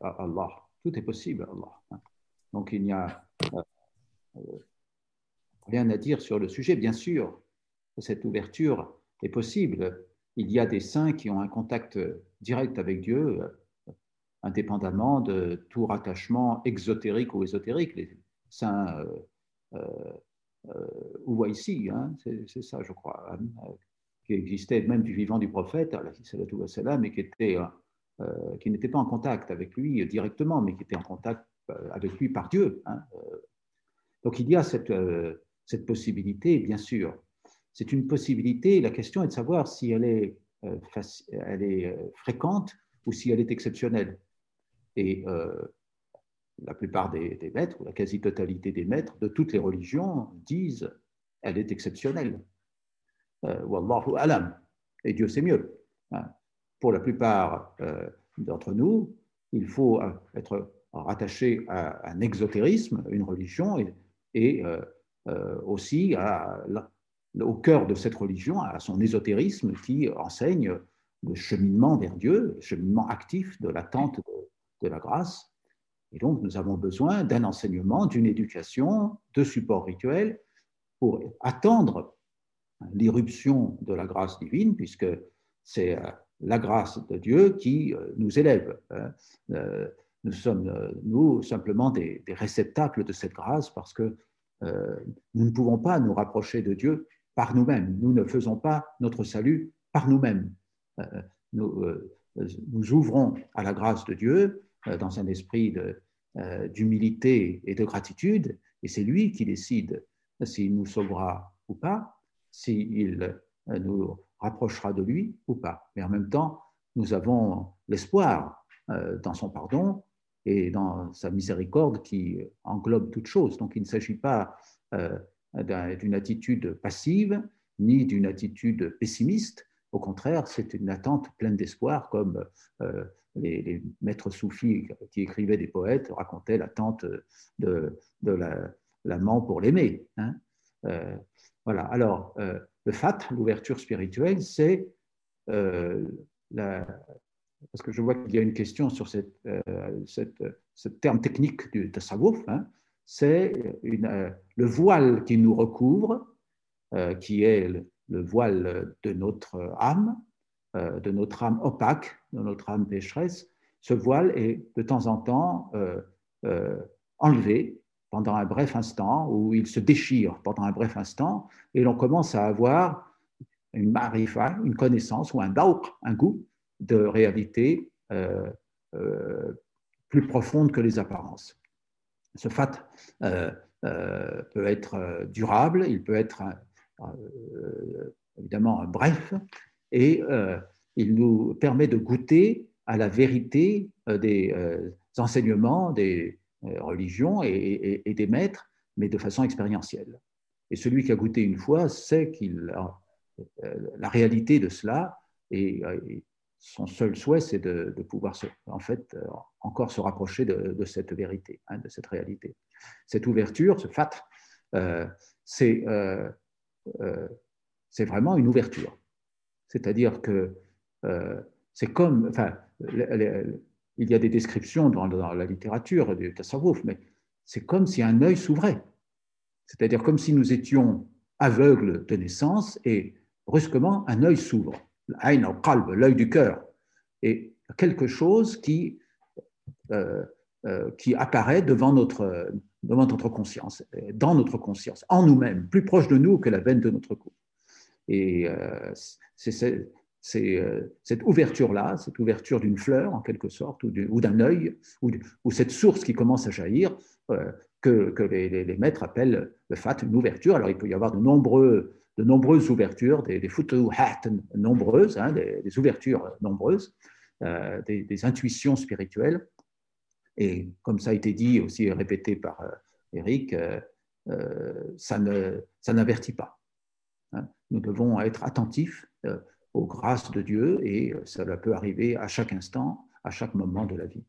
à Allah. Tout est possible à Allah. Hein. Donc il n'y a rien à dire sur le sujet. Bien sûr, cette ouverture est possible. Il y a des saints qui ont un contact direct avec Dieu, indépendamment de tout rattachement exotérique ou ésotérique. Les saints ou ici, hein, c'est ça, je crois, hein, qui existait même du vivant du prophète, mais qui était euh, qui n'était pas en contact avec lui directement, mais qui était en contact euh, avec lui par Dieu. Hein, euh. Donc il y a cette, possibilité, bien sûr. C'est une possibilité, la question est de savoir si elle est, fréquente ou si elle est exceptionnelle. Et la plupart des, maîtres, ou la quasi-totalité des maîtres de toutes les religions disent elle est exceptionnelle. Wallahu alam. Et Dieu sait mieux. Hein pour la plupart euh, d'entre nous, il faut euh, être rattaché à un exotérisme, une religion, et, euh, aussi au cœur de cette religion, à son ésotérisme qui enseigne le cheminement vers Dieu, le cheminement actif de l'attente de, de la grâce. Et donc, nous avons besoin d'un enseignement, d'une éducation, de support rituel pour attendre l'irruption de la grâce divine, puisque c'est la grâce de Dieu qui euh, nous élève. Hein. Euh, nous sommes, euh, nous, simplement des, réceptacles de cette grâce parce que nous ne pouvons pas nous rapprocher de Dieu par nous-mêmes. Nous ne faisons pas notre salut par nous-mêmes. Nous, nous, ouvrons à la grâce de Dieu dans un esprit d'humilité et de gratitude, et c'est lui qui décide s'il nous sauvera ou pas, s'il nous rapprochera de lui ou pas. Mais en même temps, nous avons l'espoir euh, dans son pardon et dans sa miséricorde qui englobe toute chose. Donc il ne s'agit pas euh, d'une attitude passive ni d'une attitude pessimiste. Au contraire, c'est une attente pleine d'espoir, comme euh, les, maîtres soufis qui écrivaient des poètes racontaient l'attente de, l'amant pour l'aimer. Hein. Voilà. Alors, le fat, l'ouverture spirituelle, c'est euh, parce que je vois qu'il y a une question sur euh, ce terme technique du tasawwuf, hein, c'est euh, le voile qui nous recouvre, qui est le, voile de notre âme, de notre âme opaque, de notre âme pécheresse. Ce voile est de temps en temps enlevé pendant un bref instant, où il se déchire pendant un bref instant, et l'on commence à avoir une marifa, une connaissance ou un dauk, un goût de réalité euh, euh, plus profonde que les apparences. Ce fat euh, peut être durable, il peut être évidemment bref, et il nous permet de goûter à la vérité des enseignements, des, religion et, des maîtres, mais de façon expérientielle. Et celui qui a goûté une fois sait qu'il a euh, la réalité de cela et, son seul souhait, c'est de, pouvoir en fait euh, encore se rapprocher de, cette vérité, hein, de cette réalité. Cette ouverture, ce fat, c'est c'est vraiment une ouverture. C'est-à-dire que c'est comme, enfin, il y a des descriptions dans, la littérature du tasawwuf, mais c'est comme si un œil s'ouvrait. C'est-à-dire comme si nous étions aveugles de naissance et brusquement un œil s'ouvre. L'œil du cœur. Et quelque chose qui, euh, euh, qui apparaît devant notre, devant notre conscience, dans notre conscience, en nous-mêmes, plus proche de nous que la veine de notre cou. Et euh, c'est c'est euh, cette ouverture-là, cette ouverture d'une fleur en quelque sorte, ou d'un œil, ou, cette source qui commence à jaillir, euh, que, les, maîtres appellent le fat, une ouverture. Alors il peut y avoir de, nombreux, de nombreuses ouvertures, des, des futuhat nombreuses, hein, des, ouvertures nombreuses, euh, des, intuitions spirituelles. Et comme ça a été dit aussi répété par Eric, ça n'avertit pas. Hein. Nous devons être attentifs aux grâces de Dieu et cela peut arriver à chaque instant, à chaque moment de la vie.